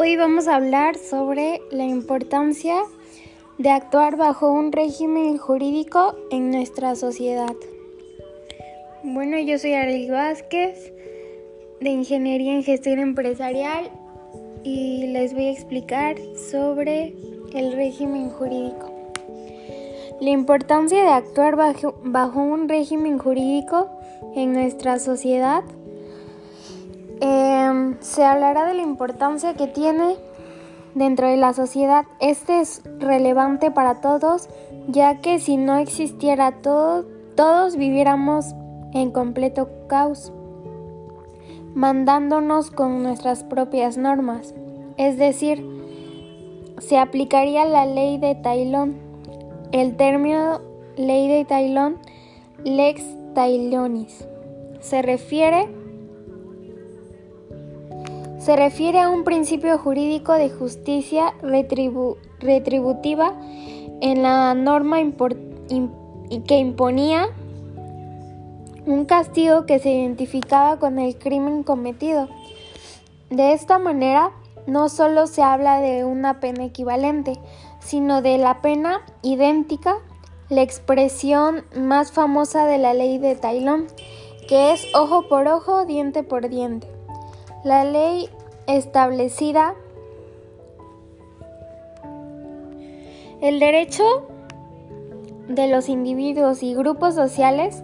Hoy vamos a hablar sobre la importancia de actuar bajo un régimen jurídico en nuestra sociedad. Bueno, yo soy Arely Vázquez de Ingeniería en Gestión Empresarial y les voy a explicar sobre el régimen jurídico. La importancia de actuar bajo, bajo un régimen jurídico en nuestra sociedad Em, se hablará de la importancia que tiene dentro de la sociedad. Este es relevante para todos, ya que si no existiera todo, todos viviéramos en completo caos, mandándonos con nuestras propias normas. Es decir, se aplicaría la ley de Tailón. El término ley de Tailón, lex Tailonis, se refiere se refiere a un principio jurídico de justicia retributiva en la norma que imponía un castigo que se identificaba con el crimen cometido. De esta manera, no solo se habla de una pena equivalente, sino de la pena idéntica, la expresión más famosa de la ley de Tailón, que es ojo por ojo, diente por diente. La ley establecida el derecho de los individuos y grupos sociales,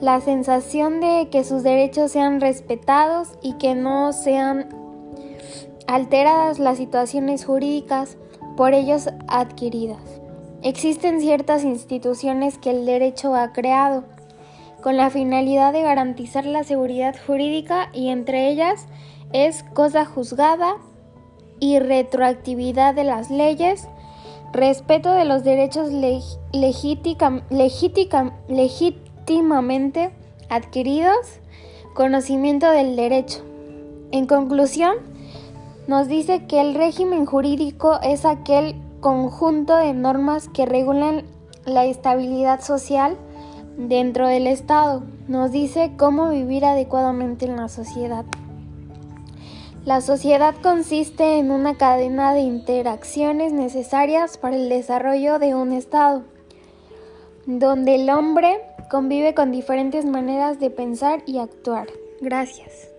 la sensación de que sus derechos sean respetados y que no sean alteradas las situaciones jurídicas por ellos adquiridas. Existen ciertas instituciones que el derecho ha creado con la finalidad de garantizar la seguridad jurídica y entre ellas es cosa juzgada y retroactividad de las leyes, respeto de los derechos legítimamente adquiridos, conocimiento del derecho. En conclusión, nos dice que el régimen jurídico es aquel conjunto de normas que regulan la estabilidad social dentro del Estado. Nos dice cómo vivir adecuadamente en la sociedad. La sociedad consiste en una cadena de interacciones necesarias para el desarrollo de un Estado, donde el hombre convive con diferentes maneras de pensar y actuar. Gracias.